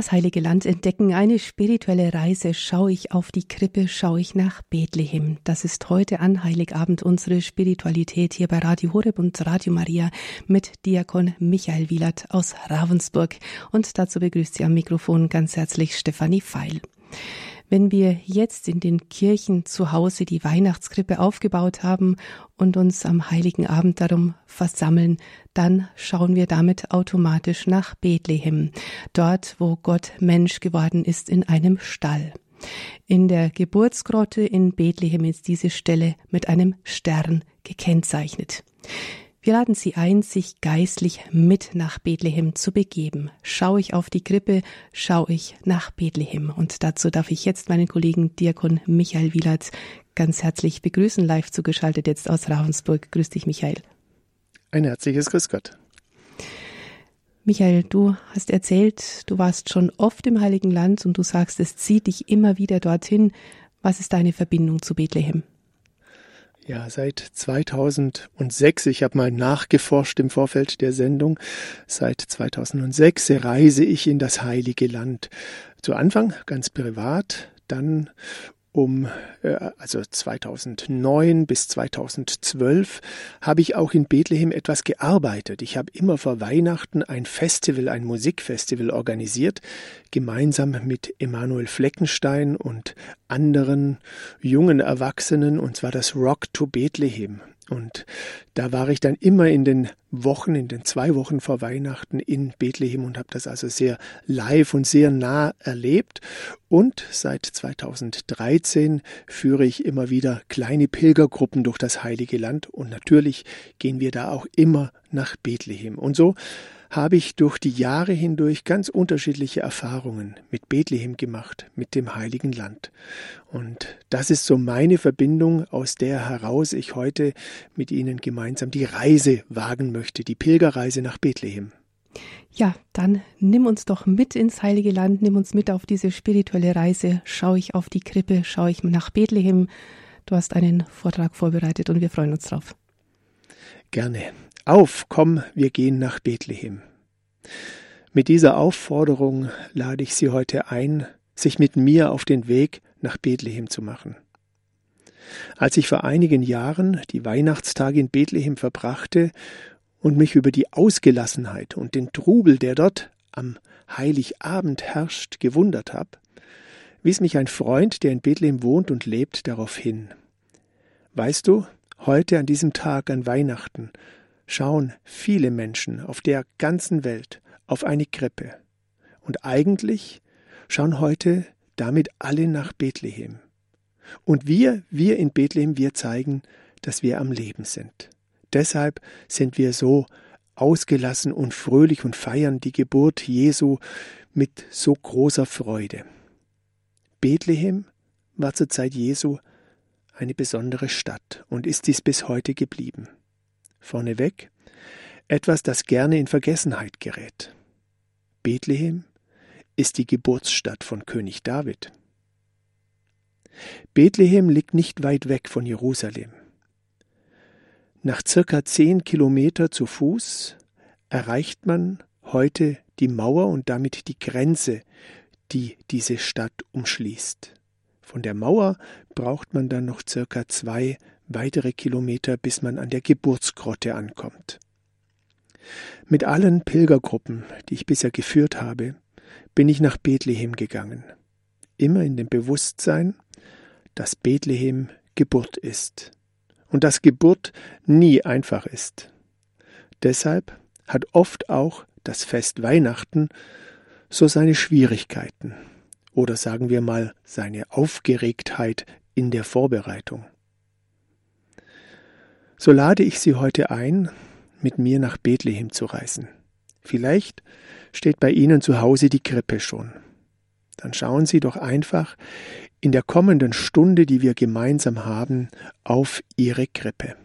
Das Heilige Land entdecken, eine spirituelle Reise. Schaue ich auf die Krippe, schaue ich nach Bethlehem. Das ist heute an Heiligabend unsere Spiritualität hier bei Radio Horeb und Radio Maria mit Diakon Michael Wielert aus Ravensburg. Und dazu begrüßt sie am Mikrofon ganz herzlich Stefanie Feil. Wenn wir jetzt in den Kirchen zu Hause die Weihnachtskrippe aufgebaut haben und uns am heiligen Abend darum versammeln, dann schauen wir damit automatisch nach Bethlehem, dort wo Gott Mensch geworden ist in einem Stall. In der Geburtsgrotte in Bethlehem ist diese Stelle mit einem Stern gekennzeichnet. Wir laden Sie ein, sich geistlich mit nach Bethlehem zu begeben. Schaue ich auf die Krippe, schaue ich nach Bethlehem. Und dazu darf ich jetzt meinen Kollegen Diakon Michael Wielert ganz herzlich begrüßen, live zugeschaltet jetzt aus Ravensburg. Grüß dich, Michael. Ein herzliches Grüß Gott. Michael, du hast erzählt, du warst schon oft im Heiligen Land und du sagst, es zieht dich immer wieder dorthin. Was ist deine Verbindung zu Bethlehem? Ja, seit 2006, ich habe mal nachgeforscht im Vorfeld der Sendung, seit 2006 reise ich in das heilige Land. Zu Anfang ganz privat, dann um äh, also 2009 bis 2012 habe ich auch in Bethlehem etwas gearbeitet. Ich habe immer vor Weihnachten ein Festival, ein Musikfestival organisiert, gemeinsam mit Emanuel Fleckenstein und anderen jungen Erwachsenen, und zwar das Rock to Bethlehem. Und da war ich dann immer in den Wochen, in den zwei Wochen vor Weihnachten in Bethlehem und habe das also sehr live und sehr nah erlebt. Und seit 2013 führe ich immer wieder kleine Pilgergruppen durch das Heilige Land und natürlich gehen wir da auch immer nach Bethlehem. Und so habe ich durch die Jahre hindurch ganz unterschiedliche Erfahrungen mit Bethlehem gemacht, mit dem heiligen Land. Und das ist so meine Verbindung, aus der heraus ich heute mit Ihnen gemeinsam die Reise wagen möchte, die Pilgerreise nach Bethlehem. Ja, dann nimm uns doch mit ins Heilige Land, nimm uns mit auf diese spirituelle Reise. Schaue ich auf die Krippe, schaue ich nach Bethlehem. Du hast einen Vortrag vorbereitet und wir freuen uns drauf. Gerne. Auf, komm, wir gehen nach Bethlehem. Mit dieser Aufforderung lade ich Sie heute ein, sich mit mir auf den Weg nach Bethlehem zu machen. Als ich vor einigen Jahren die Weihnachtstage in Bethlehem verbrachte und mich über die Ausgelassenheit und den Trubel, der dort am Heiligabend herrscht, gewundert habe, wies mich ein Freund, der in Bethlehem wohnt und lebt, darauf hin. Weißt du, heute an diesem Tag an Weihnachten schauen viele Menschen auf der ganzen Welt auf eine Krippe. Und eigentlich schauen heute damit alle nach Bethlehem. Und wir, wir in Bethlehem, wir zeigen, dass wir am Leben sind. Deshalb sind wir so ausgelassen und fröhlich und feiern die Geburt Jesu mit so großer Freude. Bethlehem war zur Zeit Jesu eine besondere Stadt und ist dies bis heute geblieben. Vorneweg etwas, das gerne in Vergessenheit gerät. Bethlehem ist die Geburtsstadt von König David. Bethlehem liegt nicht weit weg von Jerusalem. Nach circa zehn Kilometer zu Fuß erreicht man heute die Mauer und damit die Grenze, die diese Stadt umschließt. Von der Mauer braucht man dann noch circa zwei weitere Kilometer, bis man an der Geburtsgrotte ankommt. Mit allen Pilgergruppen, die ich bisher geführt habe, bin ich nach Bethlehem gegangen, immer in dem Bewusstsein, dass Bethlehem Geburt ist und dass Geburt nie einfach ist. Deshalb hat oft auch das Fest Weihnachten so seine Schwierigkeiten oder sagen wir mal seine Aufgeregtheit in der Vorbereitung. So lade ich Sie heute ein, mit mir nach Bethlehem zu reisen. Vielleicht steht bei Ihnen zu Hause die Krippe schon. Dann schauen Sie doch einfach in der kommenden Stunde, die wir gemeinsam haben, auf Ihre Krippe.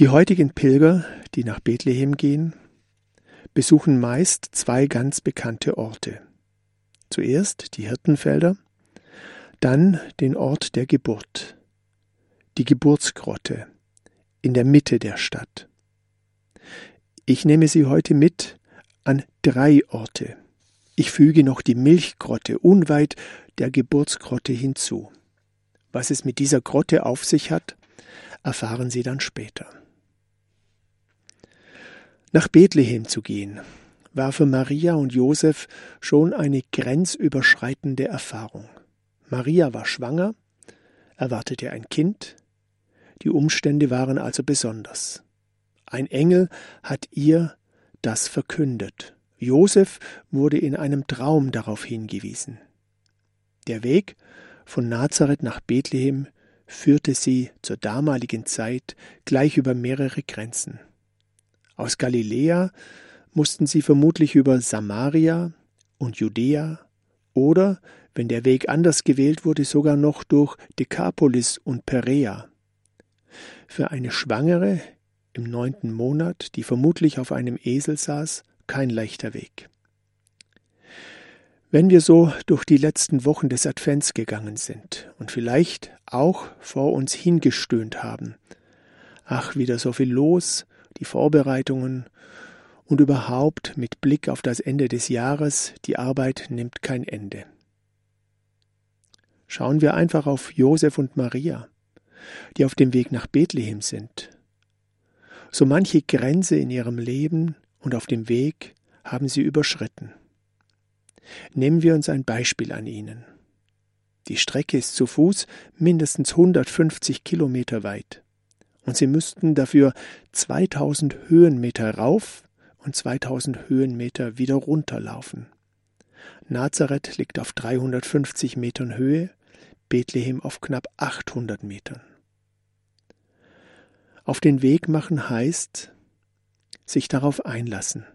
Die heutigen Pilger, die nach Bethlehem gehen, besuchen meist zwei ganz bekannte Orte. Zuerst die Hirtenfelder dann den Ort der Geburt, die Geburtsgrotte in der Mitte der Stadt. Ich nehme Sie heute mit an drei Orte. Ich füge noch die Milchgrotte unweit der Geburtsgrotte hinzu. Was es mit dieser Grotte auf sich hat, erfahren Sie dann später. Nach Bethlehem zu gehen, war für Maria und Josef schon eine grenzüberschreitende Erfahrung. Maria war schwanger, erwartete ein Kind, die Umstände waren also besonders. Ein Engel hat ihr das verkündet. Josef wurde in einem Traum darauf hingewiesen. Der Weg von Nazareth nach Bethlehem führte sie zur damaligen Zeit gleich über mehrere Grenzen. Aus Galiläa mussten sie vermutlich über Samaria und Judäa oder, wenn der Weg anders gewählt wurde, sogar noch durch Dekapolis und Perea. Für eine Schwangere im neunten Monat, die vermutlich auf einem Esel saß, kein leichter Weg. Wenn wir so durch die letzten Wochen des Advents gegangen sind und vielleicht auch vor uns hingestöhnt haben, ach, wieder so viel los, die Vorbereitungen und überhaupt mit Blick auf das Ende des Jahres, die Arbeit nimmt kein Ende. Schauen wir einfach auf Josef und Maria, die auf dem Weg nach Bethlehem sind. So manche Grenze in ihrem Leben und auf dem Weg haben sie überschritten. Nehmen wir uns ein Beispiel an ihnen. Die Strecke ist zu Fuß mindestens 150 Kilometer weit und sie müssten dafür 2000 Höhenmeter rauf und 2000 Höhenmeter wieder runterlaufen. Nazareth liegt auf 350 Metern Höhe, Bethlehem auf knapp 800 Metern. Auf den Weg machen heißt, sich darauf einlassen,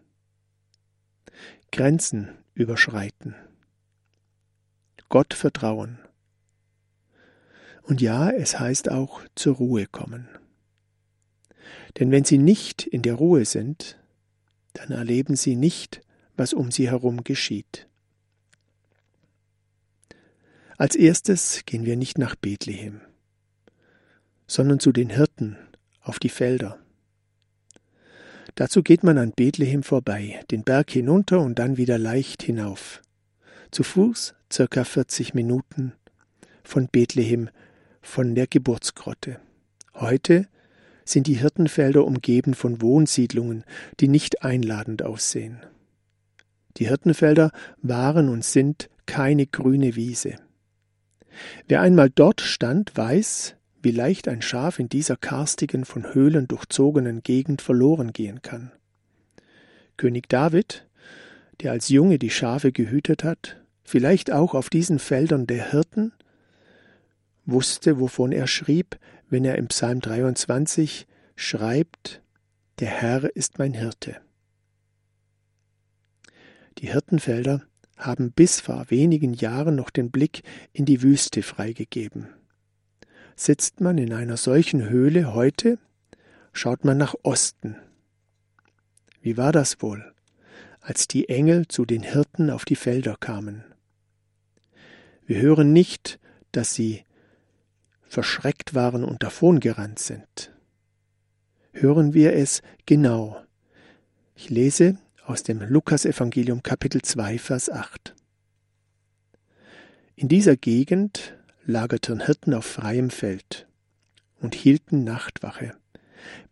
Grenzen überschreiten, Gott vertrauen. Und ja, es heißt auch zur Ruhe kommen. Denn wenn sie nicht in der Ruhe sind, dann erleben sie nicht, was um sie herum geschieht. Als erstes gehen wir nicht nach Bethlehem, sondern zu den Hirten auf die Felder. Dazu geht man an Bethlehem vorbei, den Berg hinunter und dann wieder leicht hinauf. Zu Fuß circa 40 Minuten von Bethlehem, von der Geburtsgrotte. Heute sind die Hirtenfelder umgeben von Wohnsiedlungen, die nicht einladend aussehen. Die Hirtenfelder waren und sind keine grüne Wiese. Wer einmal dort stand, weiß, wie leicht ein Schaf in dieser karstigen, von Höhlen durchzogenen Gegend verloren gehen kann. König David, der als Junge die Schafe gehütet hat, vielleicht auch auf diesen Feldern der Hirten, wusste, wovon er schrieb, wenn er im Psalm 23 schreibt, der Herr ist mein Hirte. Die Hirtenfelder haben bis vor wenigen Jahren noch den Blick in die Wüste freigegeben. Sitzt man in einer solchen Höhle heute, schaut man nach Osten. Wie war das wohl, als die Engel zu den Hirten auf die Felder kamen? Wir hören nicht, dass sie verschreckt waren und davongerannt sind. Hören wir es genau. Ich lese aus dem Lukasevangelium Kapitel 2 Vers 8. In dieser Gegend lagerten Hirten auf freiem Feld und hielten Nachtwache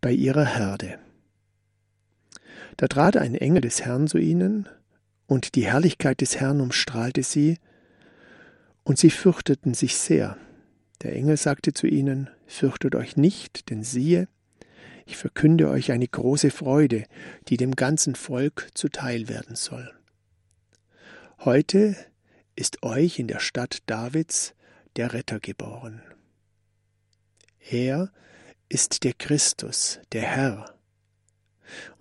bei ihrer Herde. Da trat ein Engel des Herrn zu ihnen, und die Herrlichkeit des Herrn umstrahlte sie, und sie fürchteten sich sehr. Der Engel sagte zu ihnen, Fürchtet euch nicht, denn siehe, ich verkünde euch eine große Freude, die dem ganzen Volk zuteil werden soll. Heute ist euch in der Stadt Davids der Retter geboren. Er ist der Christus, der Herr.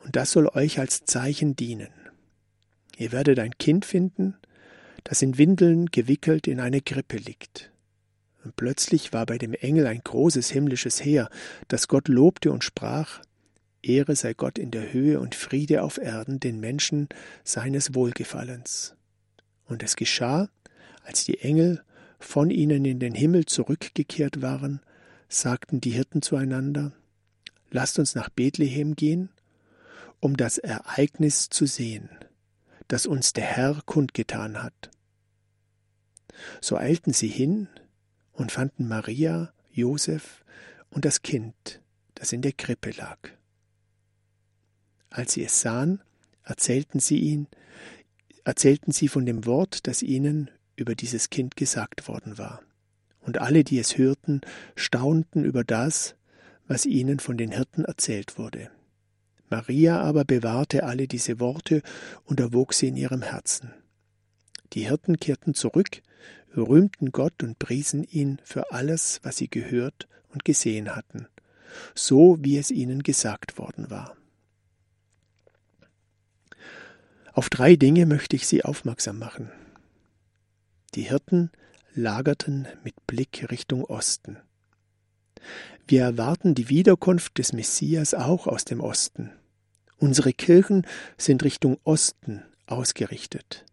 Und das soll euch als Zeichen dienen. Ihr werdet ein Kind finden, das in Windeln gewickelt in eine Krippe liegt. Und plötzlich war bei dem Engel ein großes himmlisches Heer, das Gott lobte und sprach, Ehre sei Gott in der Höhe und Friede auf Erden den Menschen seines Wohlgefallens. Und es geschah, als die Engel von ihnen in den Himmel zurückgekehrt waren, sagten die Hirten zueinander, Lasst uns nach Bethlehem gehen um das Ereignis zu sehen, das uns der Herr kundgetan hat. So eilten sie hin und fanden Maria, Josef und das Kind, das in der Krippe lag. Als sie es sahen, erzählten sie ihn, erzählten sie von dem Wort, das ihnen über dieses Kind gesagt worden war. Und alle, die es hörten, staunten über das, was ihnen von den Hirten erzählt wurde. Maria aber bewahrte alle diese Worte und erwog sie in ihrem Herzen. Die Hirten kehrten zurück, rühmten Gott und priesen ihn für alles, was sie gehört und gesehen hatten, so wie es ihnen gesagt worden war. Auf drei Dinge möchte ich Sie aufmerksam machen. Die Hirten lagerten mit Blick Richtung Osten. Wir erwarten die Wiederkunft des Messias auch aus dem Osten. Unsere Kirchen sind Richtung Osten ausgerichtet.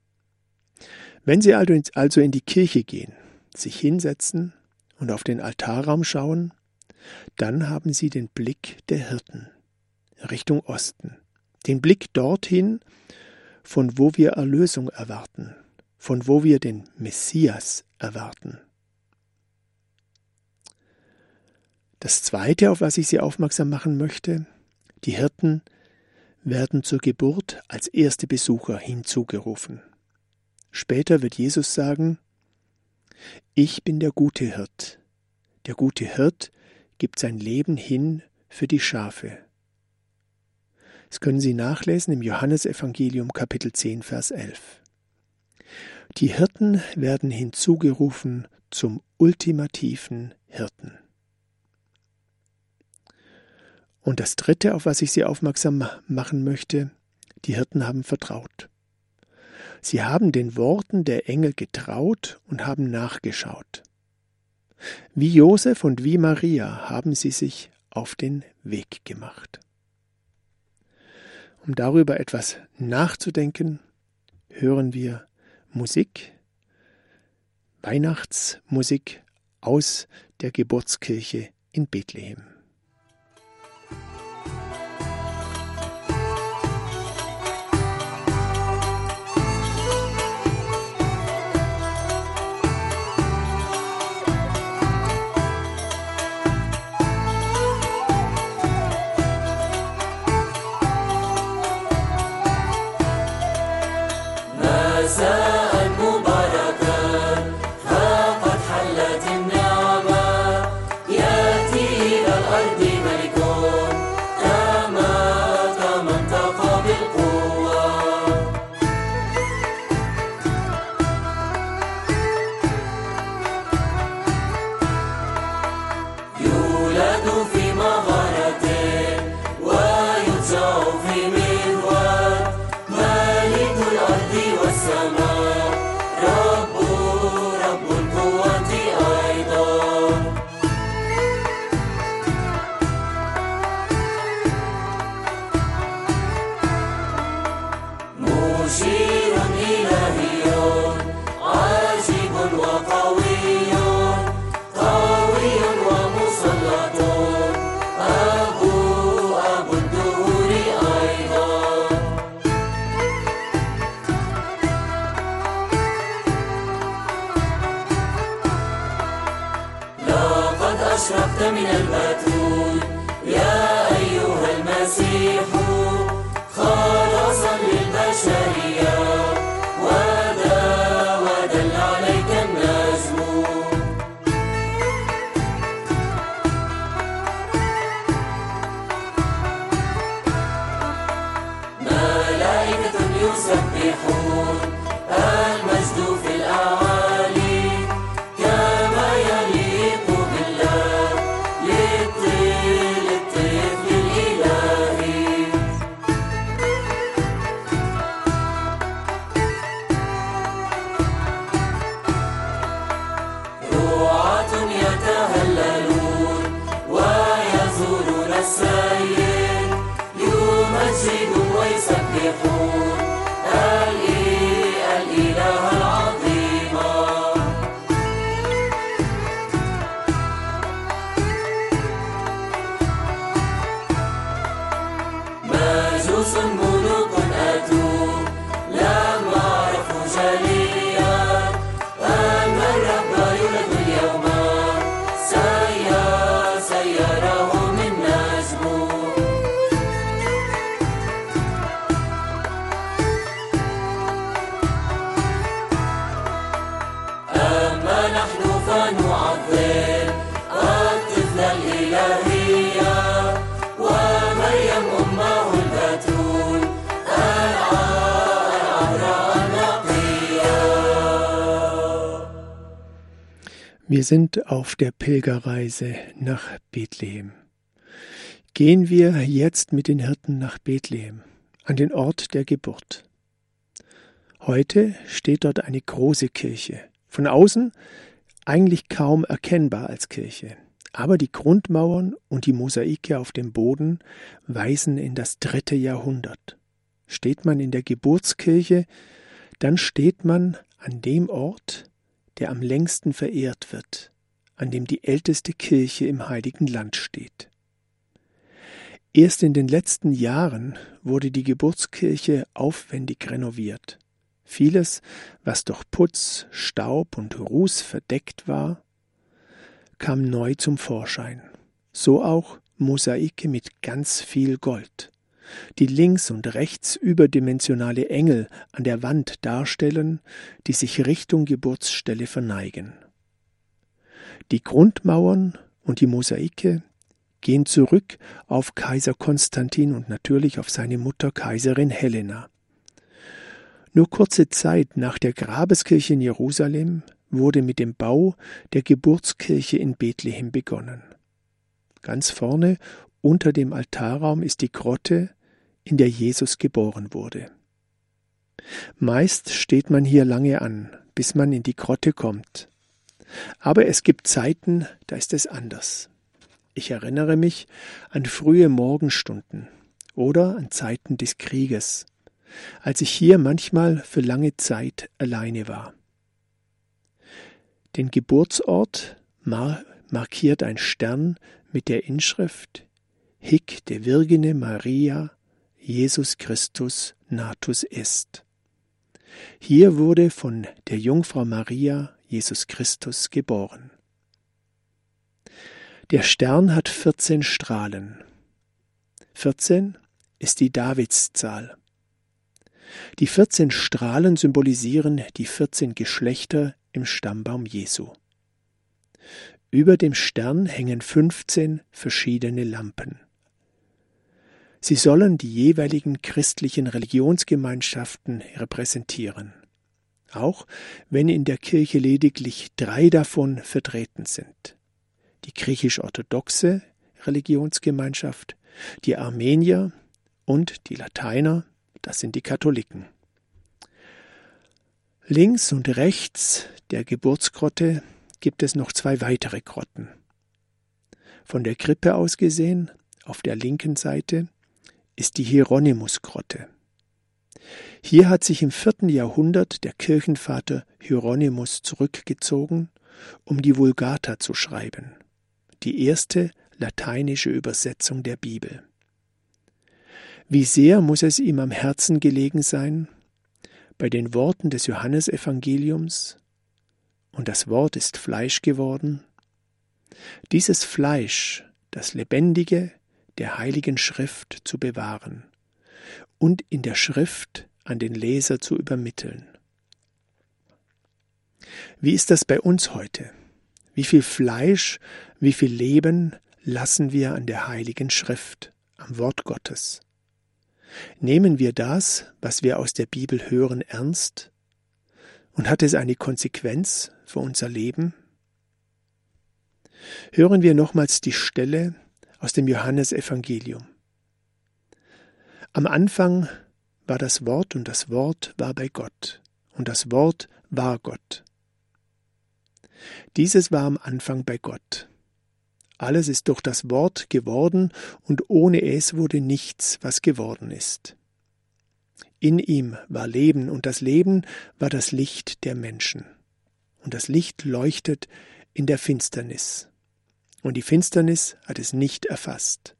Wenn Sie also in die Kirche gehen, sich hinsetzen und auf den Altarraum schauen, dann haben Sie den Blick der Hirten Richtung Osten, den Blick dorthin, von wo wir Erlösung erwarten, von wo wir den Messias erwarten. Das Zweite, auf was ich Sie aufmerksam machen möchte, die Hirten werden zur Geburt als erste Besucher hinzugerufen. Später wird Jesus sagen, Ich bin der gute Hirt. Der gute Hirt gibt sein Leben hin für die Schafe. Das können Sie nachlesen im Johannesevangelium Kapitel 10, Vers 11. Die Hirten werden hinzugerufen zum ultimativen Hirten. Und das Dritte, auf was ich Sie aufmerksam machen möchte, die Hirten haben vertraut. Sie haben den Worten der Engel getraut und haben nachgeschaut. Wie Josef und wie Maria haben sie sich auf den Weg gemacht. Um darüber etwas nachzudenken, hören wir Musik, Weihnachtsmusik aus der Geburtskirche in Bethlehem. terminar. Wir sind auf der Pilgerreise nach Bethlehem. Gehen wir jetzt mit den Hirten nach Bethlehem, an den Ort der Geburt. Heute steht dort eine große Kirche, von außen eigentlich kaum erkennbar als Kirche, aber die Grundmauern und die Mosaike auf dem Boden weisen in das dritte Jahrhundert. Steht man in der Geburtskirche, dann steht man an dem Ort, der am längsten verehrt wird, an dem die älteste Kirche im heiligen Land steht. Erst in den letzten Jahren wurde die Geburtskirche aufwendig renoviert. Vieles, was durch Putz, Staub und Ruß verdeckt war, kam neu zum Vorschein. So auch Mosaike mit ganz viel Gold die links und rechts überdimensionale Engel an der Wand darstellen, die sich Richtung Geburtsstelle verneigen. Die Grundmauern und die Mosaike gehen zurück auf Kaiser Konstantin und natürlich auf seine Mutter Kaiserin Helena. Nur kurze Zeit nach der Grabeskirche in Jerusalem wurde mit dem Bau der Geburtskirche in Bethlehem begonnen. Ganz vorne unter dem Altarraum ist die Grotte, in der Jesus geboren wurde. Meist steht man hier lange an, bis man in die Grotte kommt. Aber es gibt Zeiten, da ist es anders. Ich erinnere mich an frühe Morgenstunden oder an Zeiten des Krieges, als ich hier manchmal für lange Zeit alleine war. Den Geburtsort mar markiert ein Stern mit der Inschrift Hic de Virgine Maria Jesus Christus natus est. Hier wurde von der Jungfrau Maria Jesus Christus geboren. Der Stern hat 14 Strahlen. 14 ist die Davidszahl. Die 14 Strahlen symbolisieren die 14 Geschlechter im Stammbaum Jesu. Über dem Stern hängen 15 verschiedene Lampen. Sie sollen die jeweiligen christlichen Religionsgemeinschaften repräsentieren, auch wenn in der Kirche lediglich drei davon vertreten sind. Die griechisch-orthodoxe Religionsgemeinschaft, die Armenier und die Lateiner, das sind die Katholiken. Links und rechts der Geburtsgrotte gibt es noch zwei weitere Grotten. Von der Krippe aus gesehen, auf der linken Seite, ist die Hieronymusgrotte. Hier hat sich im vierten Jahrhundert der Kirchenvater Hieronymus zurückgezogen, um die Vulgata zu schreiben, die erste lateinische Übersetzung der Bibel. Wie sehr muss es ihm am Herzen gelegen sein, bei den Worten des Johannesevangeliums, und das Wort ist Fleisch geworden, dieses Fleisch, das lebendige, der Heiligen Schrift zu bewahren und in der Schrift an den Leser zu übermitteln. Wie ist das bei uns heute? Wie viel Fleisch, wie viel Leben lassen wir an der Heiligen Schrift, am Wort Gottes? Nehmen wir das, was wir aus der Bibel hören, ernst? Und hat es eine Konsequenz für unser Leben? Hören wir nochmals die Stelle aus dem Johannesevangelium. Am Anfang war das Wort und das Wort war bei Gott und das Wort war Gott. Dieses war am Anfang bei Gott. Alles ist durch das Wort geworden und ohne es wurde nichts, was geworden ist. In ihm war Leben und das Leben war das Licht der Menschen. Und das Licht leuchtet in der Finsternis und die Finsternis hat es nicht erfasst.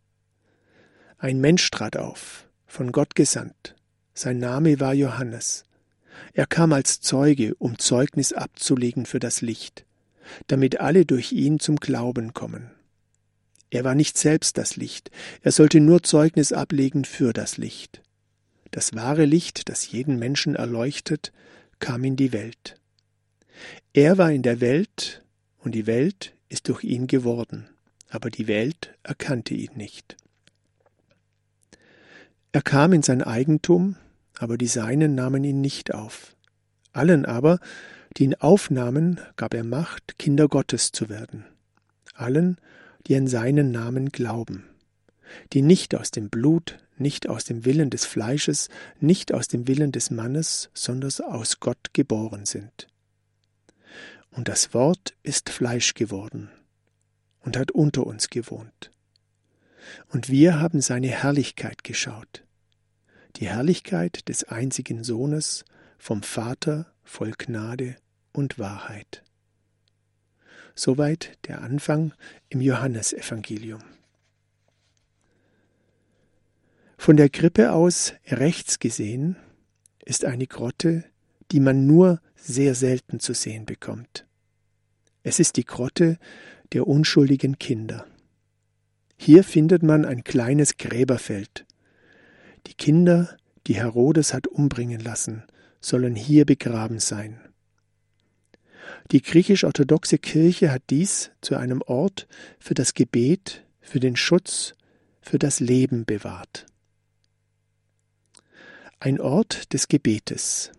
Ein Mensch trat auf, von Gott gesandt. Sein Name war Johannes. Er kam als Zeuge, um Zeugnis abzulegen für das Licht, damit alle durch ihn zum Glauben kommen. Er war nicht selbst das Licht, er sollte nur Zeugnis ablegen für das Licht. Das wahre Licht, das jeden Menschen erleuchtet, kam in die Welt. Er war in der Welt, und die Welt ist durch ihn geworden, aber die Welt erkannte ihn nicht. Er kam in sein Eigentum, aber die Seinen nahmen ihn nicht auf. Allen aber, die ihn aufnahmen, gab er Macht, Kinder Gottes zu werden. Allen, die an seinen Namen glauben, die nicht aus dem Blut, nicht aus dem Willen des Fleisches, nicht aus dem Willen des Mannes, sondern aus Gott geboren sind. Und das Wort ist Fleisch geworden und hat unter uns gewohnt. Und wir haben seine Herrlichkeit geschaut, die Herrlichkeit des einzigen Sohnes vom Vater voll Gnade und Wahrheit. Soweit der Anfang im Johannesevangelium. Von der Krippe aus rechts gesehen ist eine Grotte, die man nur sehr selten zu sehen bekommt. Es ist die Grotte der unschuldigen Kinder. Hier findet man ein kleines Gräberfeld. Die Kinder, die Herodes hat umbringen lassen, sollen hier begraben sein. Die griechisch-orthodoxe Kirche hat dies zu einem Ort für das Gebet, für den Schutz, für das Leben bewahrt. Ein Ort des Gebetes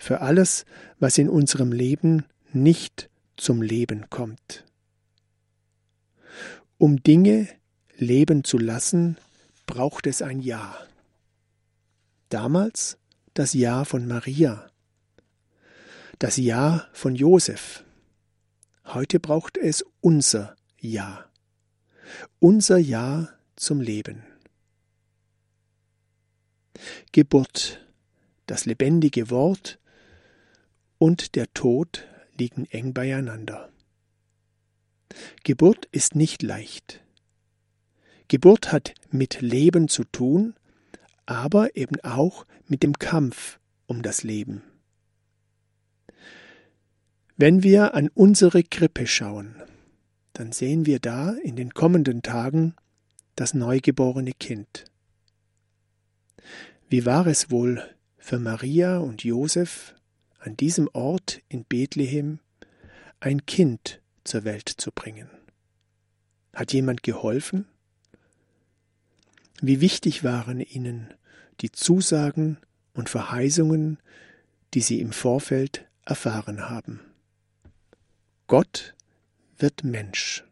für alles, was in unserem Leben nicht zum Leben kommt. Um Dinge leben zu lassen, braucht es ein Ja. Damals das Ja von Maria, das Ja von Josef. Heute braucht es unser Ja. Unser Ja zum Leben. Geburt, das lebendige Wort und der Tod liegen eng beieinander. Geburt ist nicht leicht. Geburt hat mit Leben zu tun, aber eben auch mit dem Kampf um das Leben. Wenn wir an unsere Krippe schauen, dann sehen wir da in den kommenden Tagen das neugeborene Kind. Wie war es wohl für Maria und Josef, an diesem Ort in Bethlehem ein Kind zur Welt zu bringen? Hat jemand geholfen? Wie wichtig waren ihnen die Zusagen und Verheißungen, die sie im Vorfeld erfahren haben? Gott wird Mensch.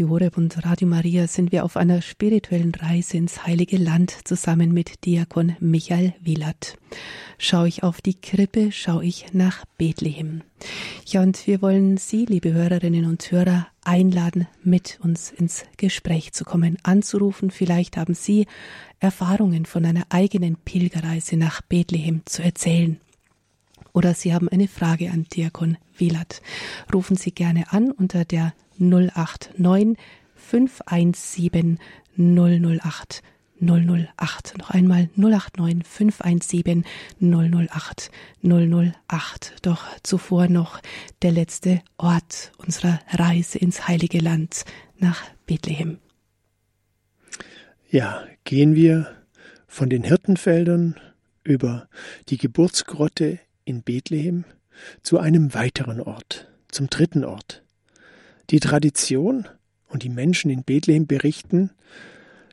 Radio Horeb und Radio Maria sind wir auf einer spirituellen Reise ins Heilige Land zusammen mit Diakon Michael Wielert. Schaue ich auf die Krippe, schaue ich nach Bethlehem. Ja, und wir wollen Sie, liebe Hörerinnen und Hörer, einladen, mit uns ins Gespräch zu kommen, anzurufen. Vielleicht haben Sie Erfahrungen von einer eigenen Pilgerreise nach Bethlehem zu erzählen oder Sie haben eine Frage an Diakon Wielert. Rufen Sie gerne an unter der 089 517 008 008. Noch einmal 089 517 008 008. Doch zuvor noch der letzte Ort unserer Reise ins Heilige Land nach Bethlehem. Ja, gehen wir von den Hirtenfeldern über die Geburtsgrotte in Bethlehem zu einem weiteren Ort, zum dritten Ort. Die Tradition und die Menschen in Bethlehem berichten,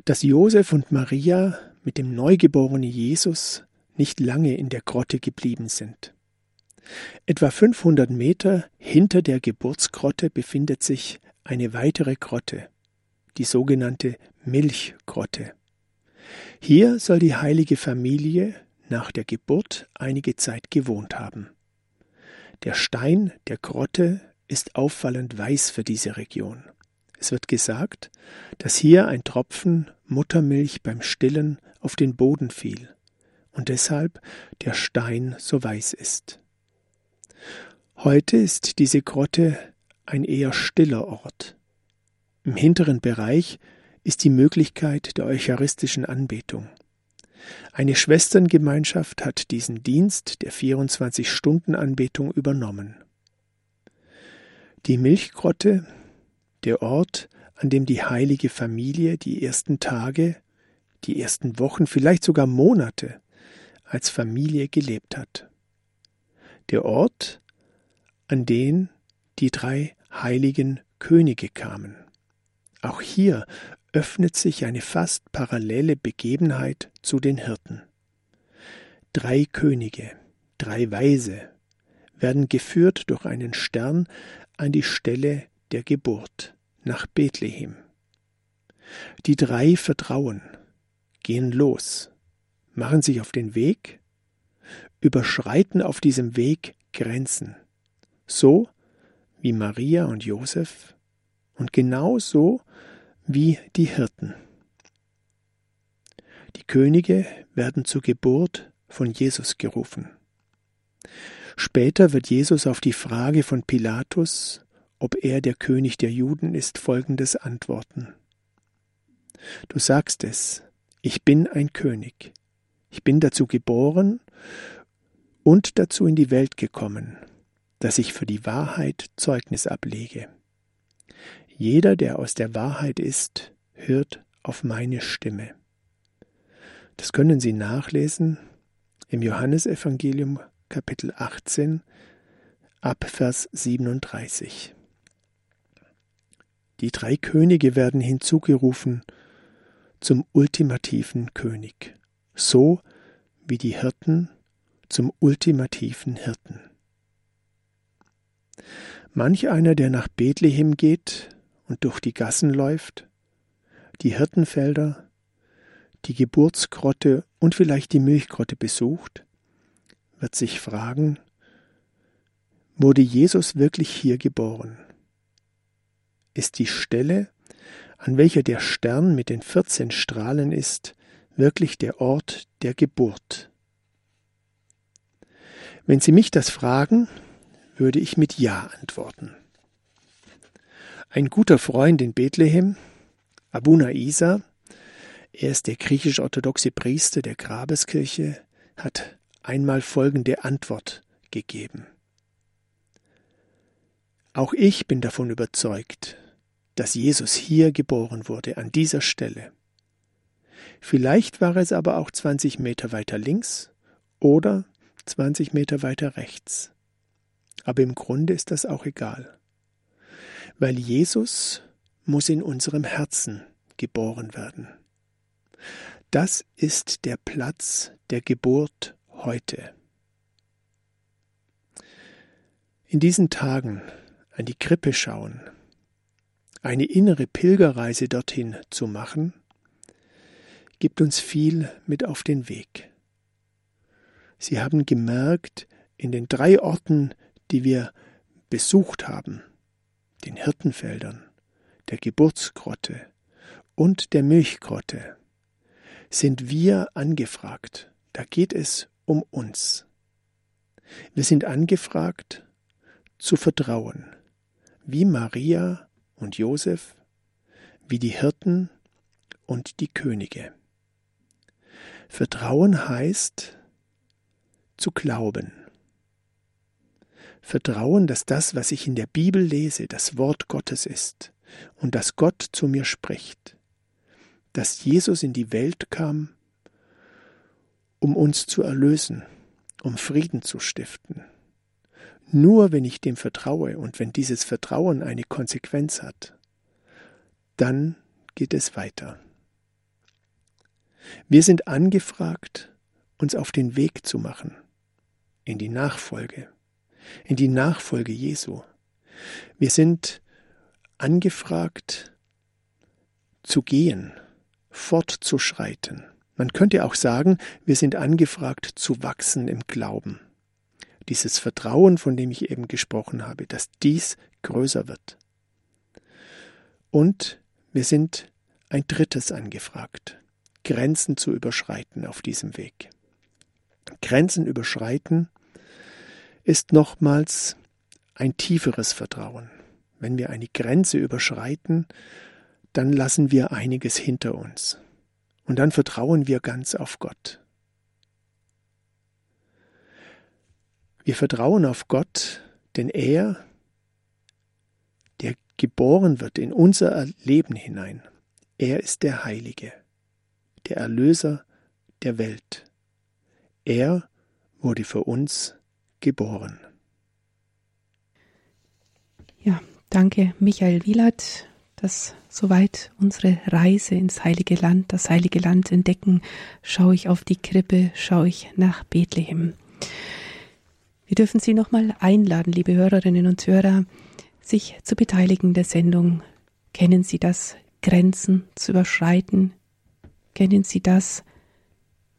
dass Josef und Maria mit dem neugeborenen Jesus nicht lange in der Grotte geblieben sind. Etwa 500 Meter hinter der Geburtsgrotte befindet sich eine weitere Grotte, die sogenannte Milchgrotte. Hier soll die heilige Familie nach der Geburt einige Zeit gewohnt haben. Der Stein der Grotte ist auffallend weiß für diese Region. Es wird gesagt, dass hier ein Tropfen Muttermilch beim Stillen auf den Boden fiel und deshalb der Stein so weiß ist. Heute ist diese Grotte ein eher stiller Ort. Im hinteren Bereich ist die Möglichkeit der eucharistischen Anbetung. Eine Schwesterngemeinschaft hat diesen Dienst der 24-Stunden-Anbetung übernommen. Die Milchgrotte, der Ort, an dem die heilige Familie die ersten Tage, die ersten Wochen, vielleicht sogar Monate als Familie gelebt hat. Der Ort, an den die drei heiligen Könige kamen. Auch hier öffnet sich eine fast parallele Begebenheit zu den Hirten. Drei Könige, drei Weise werden geführt durch einen Stern an die Stelle der Geburt nach Bethlehem. Die drei vertrauen, gehen los, machen sich auf den Weg, überschreiten auf diesem Weg Grenzen, so wie Maria und Josef und genau so wie die Hirten. Die Könige werden zur Geburt von Jesus gerufen. Später wird Jesus auf die Frage von Pilatus, ob er der König der Juden ist, folgendes antworten. Du sagst es, ich bin ein König. Ich bin dazu geboren und dazu in die Welt gekommen, dass ich für die Wahrheit Zeugnis ablege. Jeder, der aus der Wahrheit ist, hört auf meine Stimme. Das können Sie nachlesen im Johannesevangelium Kapitel 18 ab Vers 37. Die drei Könige werden hinzugerufen zum ultimativen König, so wie die Hirten zum ultimativen Hirten. Manch einer, der nach Bethlehem geht, und durch die Gassen läuft, die Hirtenfelder, die Geburtsgrotte und vielleicht die Milchgrotte besucht, wird sich fragen, wurde Jesus wirklich hier geboren? Ist die Stelle, an welcher der Stern mit den vierzehn Strahlen ist, wirklich der Ort der Geburt? Wenn Sie mich das fragen, würde ich mit Ja antworten. Ein guter Freund in Bethlehem, Abuna Isa, er ist der griechisch-orthodoxe Priester der Grabeskirche, hat einmal folgende Antwort gegeben. Auch ich bin davon überzeugt, dass Jesus hier geboren wurde, an dieser Stelle. Vielleicht war es aber auch 20 Meter weiter links oder 20 Meter weiter rechts. Aber im Grunde ist das auch egal weil Jesus muss in unserem Herzen geboren werden. Das ist der Platz der Geburt heute. In diesen Tagen an die Krippe schauen, eine innere Pilgerreise dorthin zu machen, gibt uns viel mit auf den Weg. Sie haben gemerkt, in den drei Orten, die wir besucht haben, den Hirtenfeldern, der Geburtsgrotte und der Milchgrotte, sind wir angefragt. Da geht es um uns. Wir sind angefragt zu vertrauen, wie Maria und Josef, wie die Hirten und die Könige. Vertrauen heißt zu glauben. Vertrauen, dass das, was ich in der Bibel lese, das Wort Gottes ist und dass Gott zu mir spricht, dass Jesus in die Welt kam, um uns zu erlösen, um Frieden zu stiften. Nur wenn ich dem vertraue und wenn dieses Vertrauen eine Konsequenz hat, dann geht es weiter. Wir sind angefragt, uns auf den Weg zu machen, in die Nachfolge, in die Nachfolge Jesu. Wir sind angefragt, zu gehen, fortzuschreiten. Man könnte auch sagen, wir sind angefragt zu wachsen im Glauben. Dieses Vertrauen, von dem ich eben gesprochen habe, dass dies größer wird. Und wir sind ein drittes angefragt, Grenzen zu überschreiten auf diesem Weg. Grenzen überschreiten ist nochmals ein tieferes Vertrauen. Wenn wir eine Grenze überschreiten, dann lassen wir einiges hinter uns. Und dann vertrauen wir ganz auf Gott. Wir vertrauen auf Gott, denn er, der geboren wird in unser Leben hinein, er ist der Heilige der Erlöser der Welt. Er wurde für uns geboren. Ja, danke Michael Wielert, dass soweit unsere Reise ins heilige Land, das heilige Land entdecken, schaue ich auf die Krippe, schaue ich nach Bethlehem. Wir dürfen Sie nochmal einladen, liebe Hörerinnen und Hörer, sich zu beteiligen der Sendung. Kennen Sie das, Grenzen zu überschreiten, Kennen Sie das,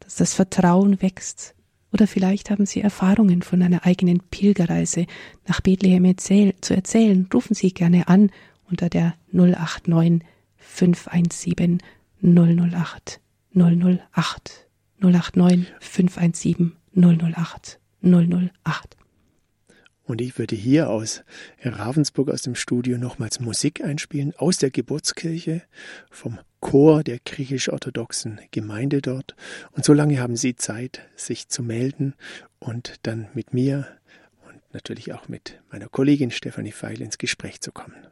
dass das Vertrauen wächst? Oder vielleicht haben Sie Erfahrungen von einer eigenen Pilgerreise nach Bethlehem erzähl zu erzählen. Rufen Sie gerne an unter der 089 517 008 008 089 517 008 008. Und ich würde hier aus Ravensburg aus dem Studio nochmals Musik einspielen aus der Geburtskirche vom Chor der griechisch-orthodoxen Gemeinde dort. Und so lange haben Sie Zeit, sich zu melden und dann mit mir und natürlich auch mit meiner Kollegin Stefanie Feil ins Gespräch zu kommen.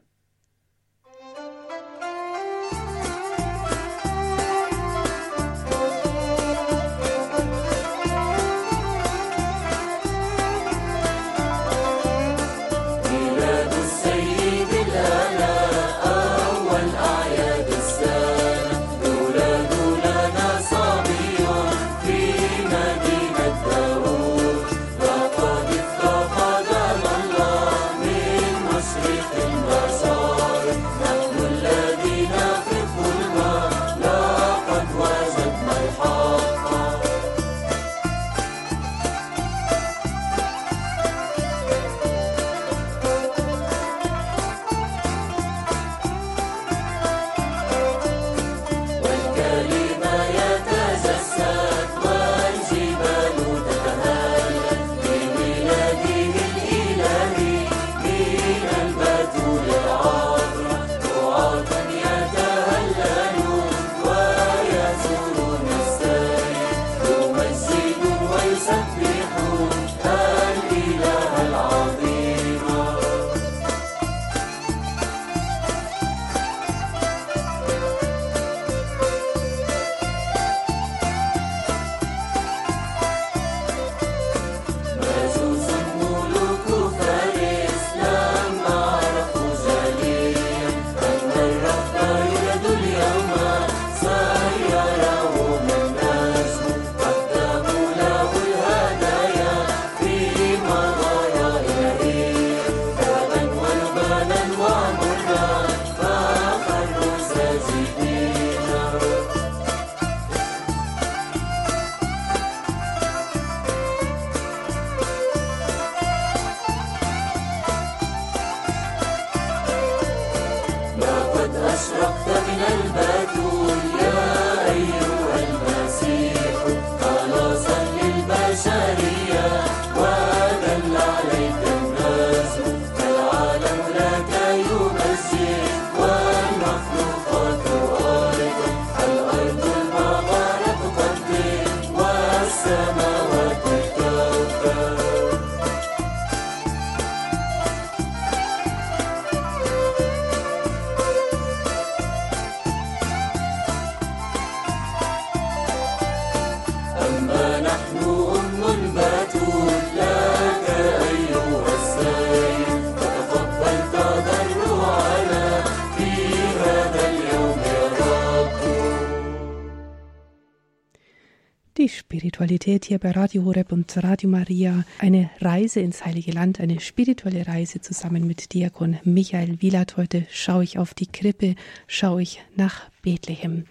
Die Spiritualität hier bei Radio Horeb und Radio Maria. Eine Reise ins Heilige Land, eine spirituelle Reise zusammen mit Diakon Michael Wielert. Heute schaue ich auf die Krippe, schaue ich nach Bethlehem.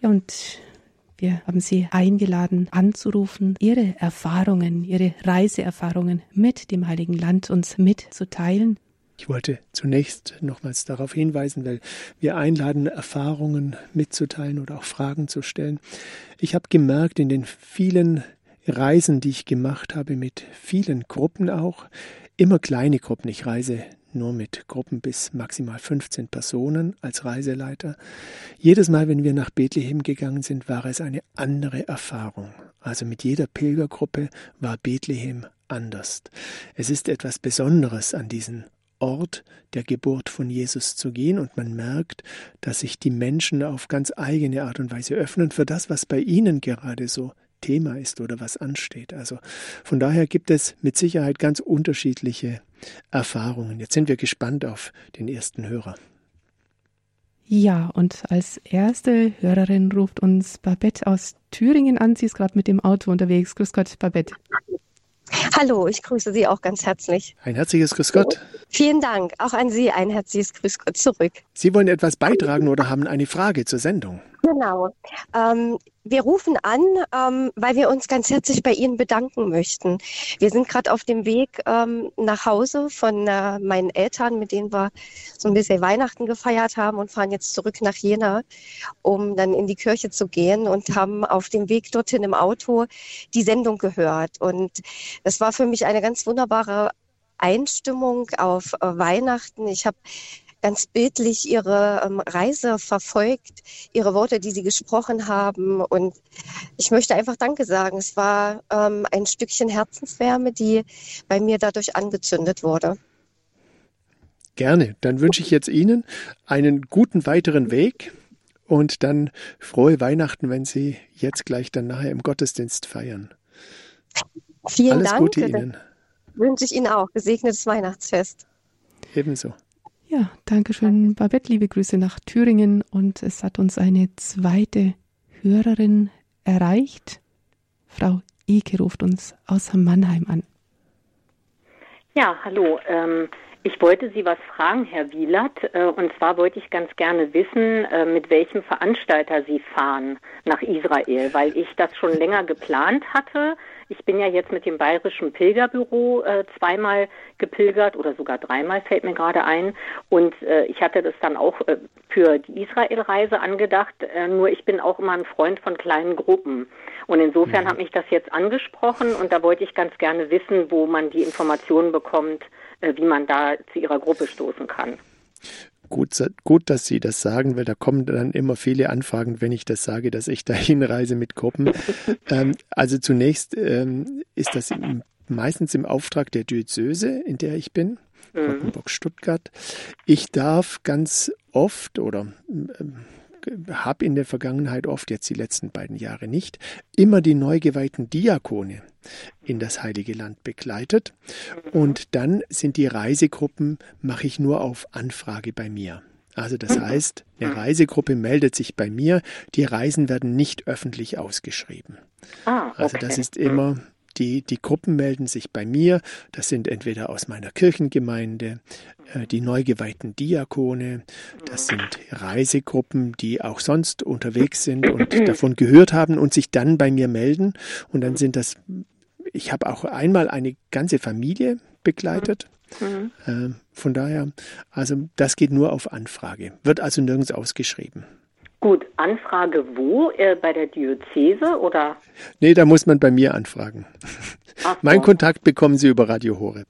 Ja, und wir haben Sie eingeladen, anzurufen, Ihre Erfahrungen, Ihre Reiseerfahrungen mit dem Heiligen Land uns mitzuteilen. Ich wollte zunächst nochmals darauf hinweisen, weil wir einladen, Erfahrungen mitzuteilen oder auch Fragen zu stellen. Ich habe gemerkt in den vielen Reisen, die ich gemacht habe, mit vielen Gruppen auch, immer kleine Gruppen. Ich reise nur mit Gruppen bis maximal 15 Personen als Reiseleiter. Jedes Mal, wenn wir nach Bethlehem gegangen sind, war es eine andere Erfahrung. Also mit jeder Pilgergruppe war Bethlehem anders. Es ist etwas Besonderes an diesen Ort der Geburt von Jesus zu gehen und man merkt, dass sich die Menschen auf ganz eigene Art und Weise öffnen für das, was bei ihnen gerade so Thema ist oder was ansteht. Also von daher gibt es mit Sicherheit ganz unterschiedliche Erfahrungen. Jetzt sind wir gespannt auf den ersten Hörer. Ja, und als erste Hörerin ruft uns Babette aus Thüringen an. Sie ist gerade mit dem Auto unterwegs. Grüß Gott, Babette. Hallo, ich grüße Sie auch ganz herzlich. Ein herzliches Grüß Gott. Vielen Dank. Auch an Sie ein herzliches Grüß Gott zurück. Sie wollen etwas beitragen oder haben eine Frage zur Sendung? Genau. Ähm, wir rufen an, ähm, weil wir uns ganz herzlich bei Ihnen bedanken möchten. Wir sind gerade auf dem Weg ähm, nach Hause von äh, meinen Eltern, mit denen wir so ein bisschen Weihnachten gefeiert haben und fahren jetzt zurück nach Jena, um dann in die Kirche zu gehen und haben auf dem Weg dorthin im Auto die Sendung gehört. Und das war für mich eine ganz wunderbare Einstimmung auf äh, Weihnachten. Ich habe ganz bildlich ihre ähm, Reise verfolgt, ihre Worte, die sie gesprochen haben. Und ich möchte einfach Danke sagen. Es war ähm, ein Stückchen Herzenswärme, die bei mir dadurch angezündet wurde. Gerne. Dann wünsche ich jetzt Ihnen einen guten weiteren Weg und dann frohe Weihnachten, wenn Sie jetzt gleich dann nachher im Gottesdienst feiern. Vielen Alles Dank. Gute Ihnen. Wünsche ich Ihnen auch. Gesegnetes Weihnachtsfest. Ebenso. Ja, danke schön, Babette. Liebe Grüße nach Thüringen. Und es hat uns eine zweite Hörerin erreicht. Frau Ike ruft uns aus Mannheim an. Ja, hallo. Ähm, ich wollte Sie was fragen, Herr Wielert. Äh, und zwar wollte ich ganz gerne wissen, äh, mit welchem Veranstalter Sie fahren nach Israel, weil ich das schon länger geplant hatte. Ich bin ja jetzt mit dem Bayerischen Pilgerbüro äh, zweimal gepilgert oder sogar dreimal, fällt mir gerade ein. Und äh, ich hatte das dann auch äh, für die Israelreise angedacht. Äh, nur ich bin auch immer ein Freund von kleinen Gruppen. Und insofern mhm. hat mich das jetzt angesprochen und da wollte ich ganz gerne wissen, wo man die Informationen bekommt, äh, wie man da zu Ihrer Gruppe stoßen kann. Gut, gut, dass Sie das sagen, weil da kommen dann immer viele Anfragen, wenn ich das sage, dass ich da hinreise mit Gruppen. ähm, also zunächst ähm, ist das im, meistens im Auftrag der Diözese, in der ich bin, mhm. Stuttgart. Ich darf ganz oft oder ähm, habe in der Vergangenheit oft, jetzt die letzten beiden Jahre nicht, immer die neu geweihten Diakone in das Heilige Land begleitet. Und dann sind die Reisegruppen, mache ich nur auf Anfrage bei mir. Also das heißt, eine Reisegruppe meldet sich bei mir, die Reisen werden nicht öffentlich ausgeschrieben. Ah, okay. Also das ist immer die, die Gruppen melden sich bei mir. Das sind entweder aus meiner Kirchengemeinde, äh, die neu geweihten Diakone, das sind Reisegruppen, die auch sonst unterwegs sind und davon gehört haben und sich dann bei mir melden. Und dann sind das, ich habe auch einmal eine ganze Familie begleitet. Mhm. Äh, von daher, also das geht nur auf Anfrage, wird also nirgends ausgeschrieben. Gut, Anfrage wo? Äh, bei der Diözese oder? Nee, da muss man bei mir anfragen. Ach mein Kontakt bekommen Sie über Radio Horeb.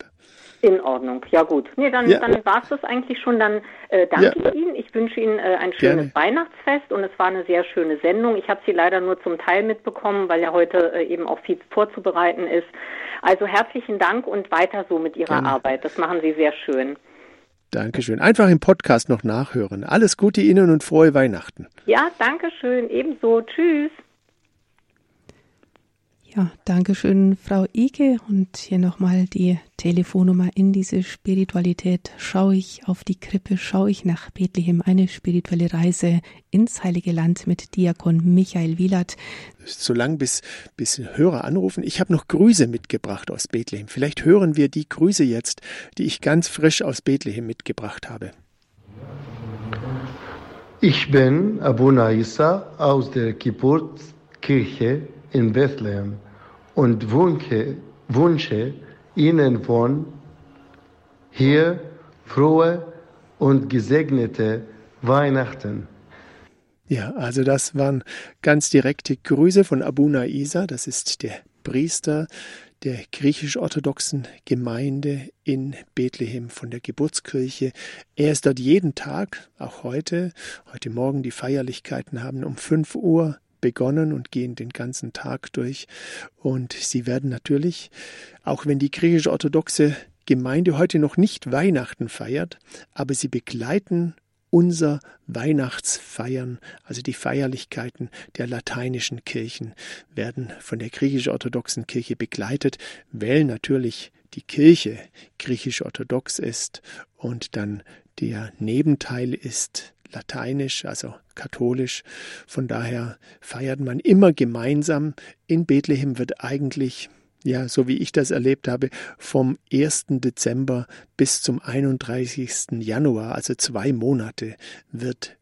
In Ordnung, ja gut. Nee, dann, ja. dann war es das eigentlich schon. Dann äh, danke ja. ich Ihnen. Ich wünsche Ihnen äh, ein schönes Gerne. Weihnachtsfest und es war eine sehr schöne Sendung. Ich habe sie leider nur zum Teil mitbekommen, weil ja heute äh, eben auch viel vorzubereiten ist. Also herzlichen Dank und weiter so mit Ihrer Gerne. Arbeit. Das machen Sie sehr schön. Dankeschön. Einfach im Podcast noch nachhören. Alles Gute Ihnen und frohe Weihnachten. Ja, danke schön. Ebenso. Tschüss. Ja, danke schön, Frau Ike. Und hier nochmal die Telefonnummer in diese Spiritualität. Schaue ich auf die Krippe, schaue ich nach Bethlehem. Eine spirituelle Reise ins Heilige Land mit Diakon Michael Wielert. Solange bis, bis Hörer anrufen. Ich habe noch Grüße mitgebracht aus Bethlehem. Vielleicht hören wir die Grüße jetzt, die ich ganz frisch aus Bethlehem mitgebracht habe. Ich bin Abu Naisa aus der Geburtskirche in Bethlehem und wünsche, wünsche Ihnen von hier frohe und gesegnete Weihnachten. Ja, also das waren ganz direkte Grüße von Abuna Isa, das ist der Priester der griechisch-orthodoxen Gemeinde in Bethlehem von der Geburtskirche. Er ist dort jeden Tag, auch heute. Heute Morgen die Feierlichkeiten haben um 5 Uhr begonnen und gehen den ganzen Tag durch. Und sie werden natürlich, auch wenn die griechisch-orthodoxe Gemeinde heute noch nicht Weihnachten feiert, aber sie begleiten unser Weihnachtsfeiern, also die Feierlichkeiten der lateinischen Kirchen, werden von der griechisch-orthodoxen Kirche begleitet, weil natürlich die Kirche griechisch-orthodox ist und dann der Nebenteil ist lateinisch, also katholisch. Von daher feiert man immer gemeinsam. In Bethlehem wird eigentlich, ja, so wie ich das erlebt habe, vom 1. Dezember bis zum 31. Januar, also zwei Monate, wird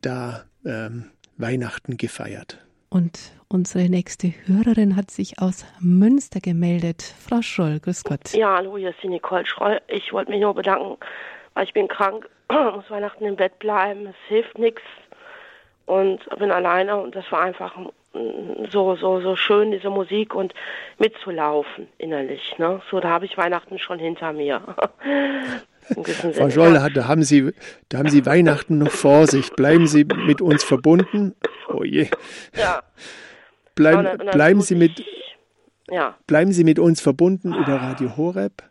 da ähm, Weihnachten gefeiert. Und unsere nächste Hörerin hat sich aus Münster gemeldet. Frau Schroll, grüß Gott. Ja, hallo, hier ist die Nicole Schroll. Ich wollte mich nur bedanken, weil ich bin krank muss Weihnachten im Bett bleiben, es hilft nichts und bin alleine und das war einfach so so so schön diese Musik und mitzulaufen innerlich. Ne? So da habe ich Weihnachten schon hinter mir. Frau Scholl, da haben Sie da haben Sie Weihnachten noch vor sich. Bleiben Sie mit uns verbunden. Oh je. Ja. Bleiben, ja, dann, bleiben Sie mit ja. bleiben Sie mit uns verbunden über Radio Horeb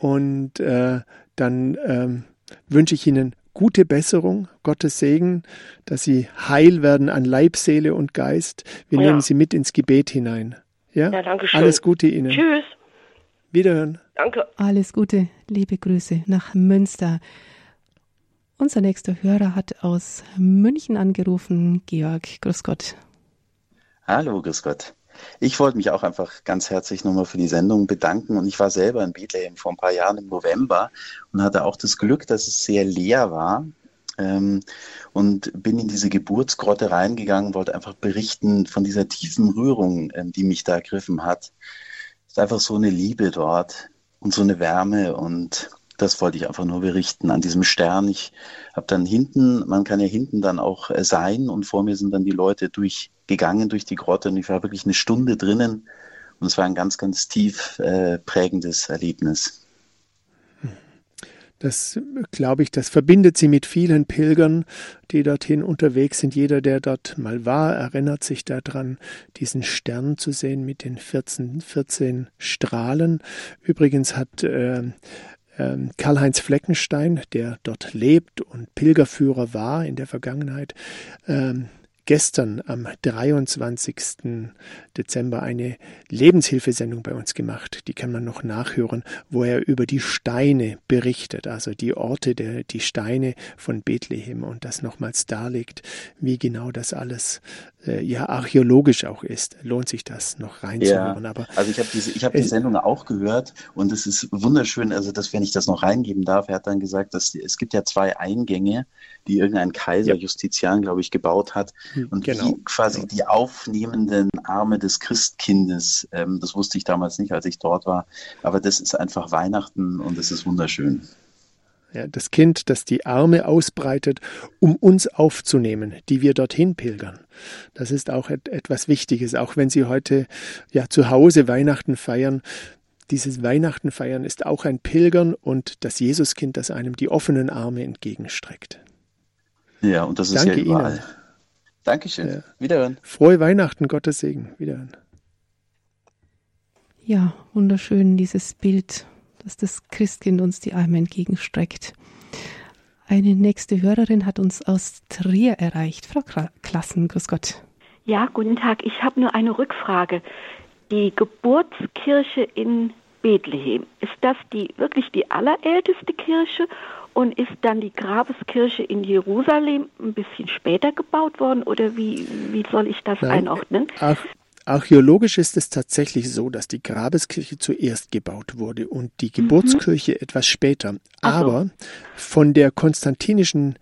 und äh, dann ähm, wünsche ich Ihnen gute Besserung, Gottes Segen, dass Sie heil werden an Leib, Seele und Geist. Wir ja. nehmen Sie mit ins Gebet hinein. Ja, ja danke schön. Alles Gute Ihnen. Tschüss. Wiederhören. Danke. Alles Gute, liebe Grüße nach Münster. Unser nächster Hörer hat aus München angerufen. Georg, grüß Gott. Hallo, grüß Gott. Ich wollte mich auch einfach ganz herzlich nochmal für die Sendung bedanken. Und ich war selber in Bethlehem vor ein paar Jahren im November und hatte auch das Glück, dass es sehr leer war. Ähm, und bin in diese Geburtsgrotte reingegangen, wollte einfach berichten von dieser tiefen Rührung, ähm, die mich da ergriffen hat. Es ist einfach so eine Liebe dort und so eine Wärme und das wollte ich einfach nur berichten an diesem Stern. Ich habe dann hinten, man kann ja hinten dann auch äh, sein und vor mir sind dann die Leute durchgegangen durch die Grotte und ich war wirklich eine Stunde drinnen und es war ein ganz, ganz tief äh, prägendes Erlebnis. Das glaube ich, das verbindet sie mit vielen Pilgern, die dorthin unterwegs sind. Jeder, der dort mal war, erinnert sich daran, diesen Stern zu sehen mit den 14, 14 Strahlen. Übrigens hat äh, Karl-Heinz Fleckenstein, der dort lebt und Pilgerführer war in der Vergangenheit, ähm, gestern am 23. Dezember eine Lebenshilfesendung bei uns gemacht. Die kann man noch nachhören, wo er über die Steine berichtet, also die Orte, der, die Steine von Bethlehem und das nochmals darlegt, wie genau das alles äh, ja archäologisch auch ist. Lohnt sich das noch reinzuhören. Ja, Aber also ich habe diese, ich habe die Sendung auch gehört und es ist wunderschön, also dass wenn ich das noch reingeben darf, er hat dann gesagt, dass es gibt ja zwei Eingänge, die irgendein Kaiser ja. Justizian, glaube ich, gebaut hat hm, und genau. die quasi genau. die aufnehmenden Arme des Christkindes. Ähm, das wusste ich damals nicht, als ich dort war. Aber das ist einfach Weihnachten und es ist wunderschön. Ja, das Kind, das die Arme ausbreitet, um uns aufzunehmen, die wir dorthin pilgern. Das ist auch et etwas Wichtiges, auch wenn Sie heute ja zu Hause Weihnachten feiern. Dieses Weihnachten feiern ist auch ein Pilgern und das Jesuskind, das einem die offenen Arme entgegenstreckt. Ja, und das ist Danke ja überall. Ihnen. Dankeschön. Ja. Wiederhören. Frohe Weihnachten, Gottes Segen. Wiederhören. Ja, wunderschön, dieses Bild, dass das Christkind uns die Arme entgegenstreckt. Eine nächste Hörerin hat uns aus Trier erreicht. Frau Klassen, grüß Gott. Ja, guten Tag. Ich habe nur eine Rückfrage. die Geburtskirche in Bethlehem, ist das die wirklich die allerälteste Kirche und ist dann die Grabeskirche in Jerusalem ein bisschen später gebaut worden oder wie, wie soll ich das Nein, einordnen? Ach, Archäologisch ist es tatsächlich so, dass die Grabeskirche zuerst gebaut wurde und die mhm. Geburtskirche mhm. etwas später. Aber so. von der konstantinischen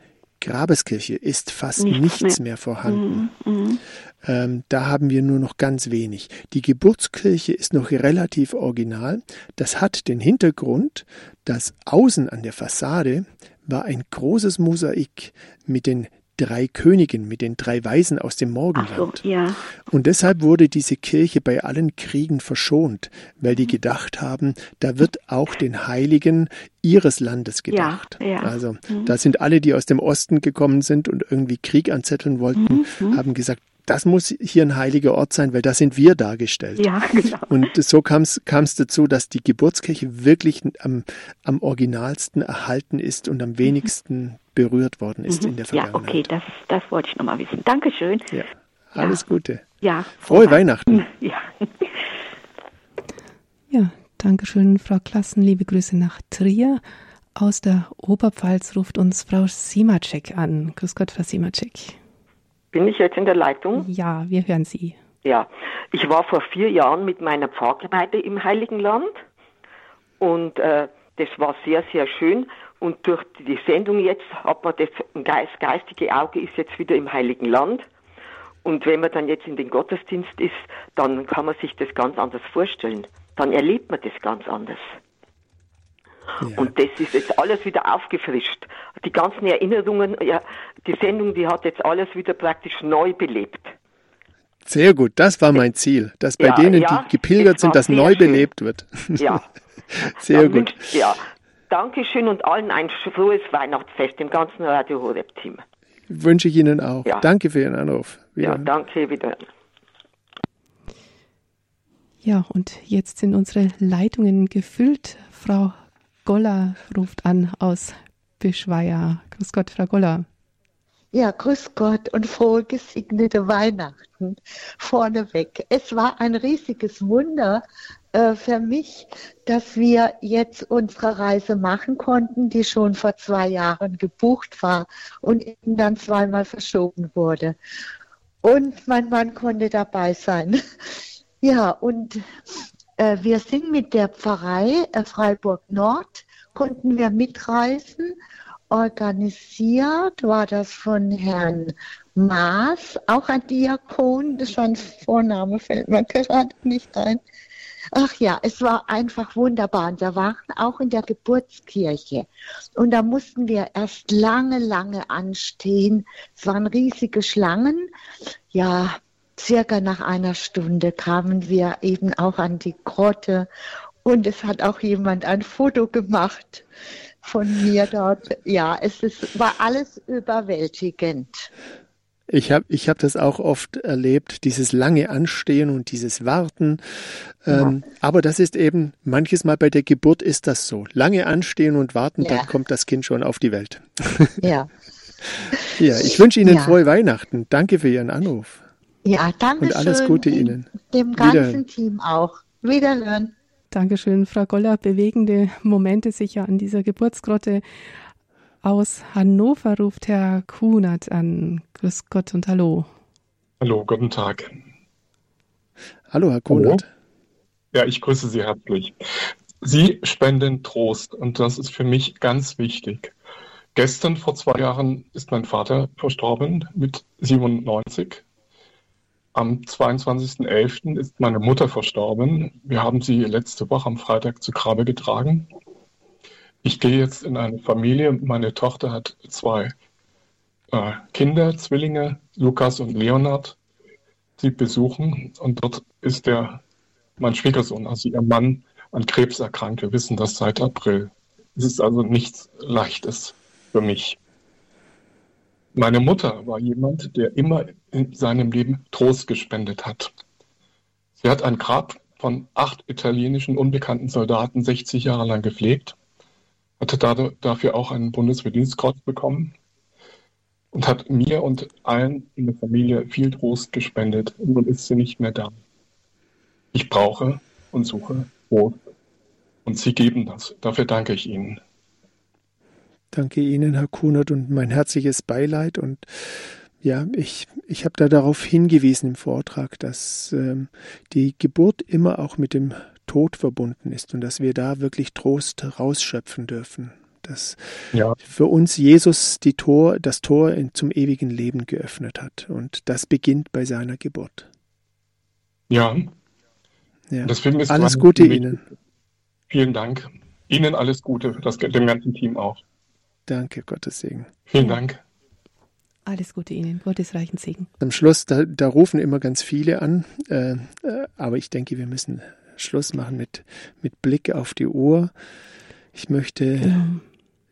Grabeskirche ist fast nichts, nichts mehr. mehr. vorhanden. Mhm. mhm. Ähm, da haben wir nur noch ganz wenig. Die Geburtskirche ist noch relativ original. Das hat den Hintergrund, dass außen an der Fassade war ein großes Mosaik mit den drei Königen, mit den drei Weisen aus dem Morgenland. So, ja. Und deshalb wurde diese Kirche bei allen Kriegen verschont, weil die gedacht haben, da wird auch den Heiligen ihres Landes gedacht. Ja, ja. Also mhm. da sind alle, die aus dem Osten gekommen sind und irgendwie Krieg anzetteln wollten, mhm. haben gesagt, das muss hier ein heiliger Ort sein, weil da sind wir dargestellt. Ja, genau. Und so kam es dazu, dass die Geburtskirche wirklich am, am originalsten erhalten ist und am mhm. wenigsten berührt worden ist mhm. in der Vergangenheit. Ja, okay, das, das wollte ich nochmal wissen. Dankeschön. Ja, alles ja. Gute. Ja. Frohe Weihnachten. Ja. ja, Dankeschön, Frau Klassen. Liebe Grüße nach Trier. Aus der Oberpfalz ruft uns Frau Simacek an. Grüß Gott, Frau Simacek. Bin ich jetzt in der Leitung? Ja, wir hören Sie. Ja, ich war vor vier Jahren mit meiner Pfarrgemeinde im Heiligen Land und äh, das war sehr, sehr schön. Und durch die Sendung jetzt hat man das Geist, geistige Auge ist jetzt wieder im Heiligen Land. Und wenn man dann jetzt in den Gottesdienst ist, dann kann man sich das ganz anders vorstellen. Dann erlebt man das ganz anders. Ja. Und das ist jetzt alles wieder aufgefrischt. Die ganzen Erinnerungen, ja, die Sendung, die hat jetzt alles wieder praktisch neu belebt. Sehr gut, das war mein Ziel, dass bei ja, denen, ja, die gepilgert sind, das neu schön. belebt wird. Ja. sehr Dann gut. Wünsch, ja, Dankeschön und allen ein frohes Weihnachtsfest, dem ganzen Radio Horeb-Team. Wünsche ich Ihnen auch. Ja. Danke für Ihren Anruf. Wieder. Ja, danke wieder. Ja, und jetzt sind unsere Leitungen gefüllt. Frau Goller ruft an aus Bischweier. Grüß Gott, Frau Goller. Ja, grüß Gott und frohe gesegnete Weihnachten vorneweg. Es war ein riesiges Wunder äh, für mich, dass wir jetzt unsere Reise machen konnten, die schon vor zwei Jahren gebucht war und eben dann zweimal verschoben wurde. Und mein Mann konnte dabei sein. Ja, und wir sind mit der Pfarrei äh, Freiburg Nord, konnten wir mitreisen. Organisiert war das von Herrn Maas, auch ein Diakon, das ein Vorname, fällt mir gerade nicht ein. Ach ja, es war einfach wunderbar. Und wir waren auch in der Geburtskirche. Und da mussten wir erst lange, lange anstehen. Es waren riesige Schlangen. Ja, circa nach einer Stunde kamen wir eben auch an die Grotte und es hat auch jemand ein Foto gemacht von mir dort. Ja, es ist, war alles überwältigend. Ich habe ich hab das auch oft erlebt, dieses lange Anstehen und dieses Warten. Ähm, ja. Aber das ist eben, manches Mal bei der Geburt ist das so. Lange anstehen und warten, ja. dann kommt das Kind schon auf die Welt. Ja. ja, ich wünsche Ihnen ja. frohe Weihnachten. Danke für Ihren Anruf. Ja, danke Und alles Gute Ihnen. Dem ganzen Team auch. Wiederhören. Dankeschön, Frau Goller. Bewegende Momente sicher an dieser Geburtsgrotte. Aus Hannover ruft Herr Kunert an. Grüß Gott und hallo. Hallo, guten Tag. Hallo, Herr Kunert. Ja, ich grüße Sie herzlich. Sie spenden Trost und das ist für mich ganz wichtig. Gestern vor zwei Jahren ist mein Vater verstorben mit 97 am 22.11. ist meine Mutter verstorben. Wir haben sie letzte Woche am Freitag zu Grabe getragen. Ich gehe jetzt in eine Familie. Meine Tochter hat zwei äh, Kinder, Zwillinge, Lukas und Leonard, sie besuchen. Und dort ist der, mein Schwiegersohn, also ihr Mann, an Krebs erkrankt. Wir wissen das seit April. Es ist also nichts Leichtes für mich. Meine Mutter war jemand, der immer in seinem Leben Trost gespendet hat. Sie hat ein Grab von acht italienischen unbekannten Soldaten 60 Jahre lang gepflegt, hatte dafür auch einen Bundesverdienstkreuz bekommen und hat mir und allen in der Familie viel Trost gespendet. Und nun ist sie nicht mehr da. Ich brauche und suche Trost. Und Sie geben das. Dafür danke ich Ihnen. Danke Ihnen, Herr Kunert, und mein herzliches Beileid. Und ja, ich, ich habe da darauf hingewiesen im Vortrag, dass ähm, die Geburt immer auch mit dem Tod verbunden ist und dass wir da wirklich Trost rausschöpfen dürfen. Dass ja. für uns Jesus die Tor, das Tor in, zum ewigen Leben geöffnet hat. Und das beginnt bei seiner Geburt. Ja. ja. Alles Gute Ihnen. Vielen Dank. Ihnen alles Gute, das, dem ganzen Team auch. Danke, Gottes Segen. Vielen Dank. Alles Gute Ihnen, Gottes reichen Segen. Am Schluss, da, da rufen immer ganz viele an, äh, äh, aber ich denke, wir müssen Schluss machen mit, mit Blick auf die Uhr. Ich möchte genau.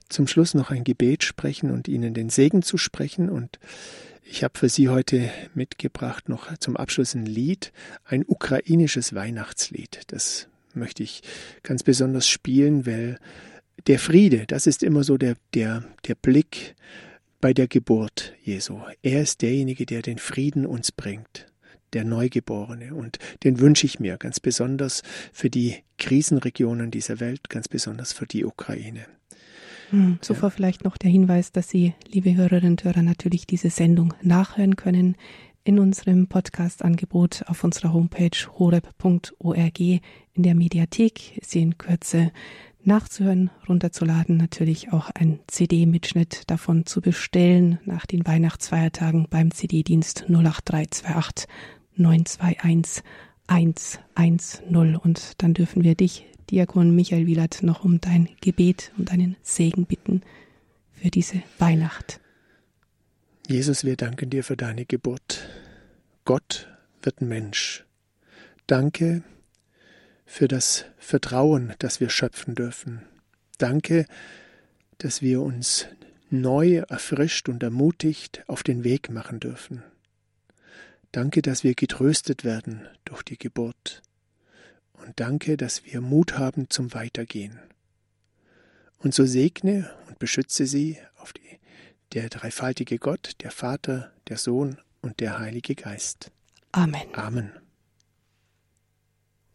zum Schluss noch ein Gebet sprechen und Ihnen den Segen zu sprechen. Und ich habe für Sie heute mitgebracht noch zum Abschluss ein Lied, ein ukrainisches Weihnachtslied. Das möchte ich ganz besonders spielen, weil der Friede, das ist immer so der, der, der Blick bei der Geburt Jesu. Er ist derjenige, der den Frieden uns bringt, der Neugeborene. Und den wünsche ich mir ganz besonders für die Krisenregionen dieser Welt, ganz besonders für die Ukraine. Hm, zuvor ja. vielleicht noch der Hinweis, dass Sie, liebe Hörerinnen und Hörer, natürlich diese Sendung nachhören können in unserem Podcast-Angebot auf unserer Homepage horeb.org in der Mediathek. Sie in Kürze nachzuhören, runterzuladen, natürlich auch ein CD-Mitschnitt davon zu bestellen nach den Weihnachtsfeiertagen beim CD-Dienst 08328 921 110. Und dann dürfen wir dich, Diakon Michael Wielert, noch um dein Gebet und deinen Segen bitten für diese Weihnacht. Jesus, wir danken dir für deine Geburt. Gott wird Mensch. Danke, für das Vertrauen, das wir schöpfen dürfen. Danke, dass wir uns neu erfrischt und ermutigt auf den Weg machen dürfen. Danke, dass wir getröstet werden durch die Geburt. Und danke, dass wir Mut haben zum Weitergehen. Und so segne und beschütze sie auf die, der dreifaltige Gott, der Vater, der Sohn und der Heilige Geist. Amen. Amen.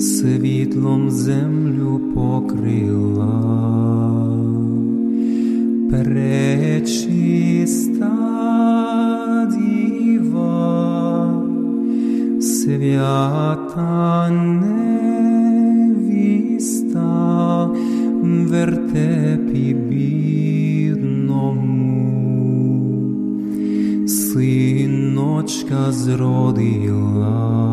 світлом землю покрила, перечиста діва, свята невіста, вертепі бідному, синочка зродила.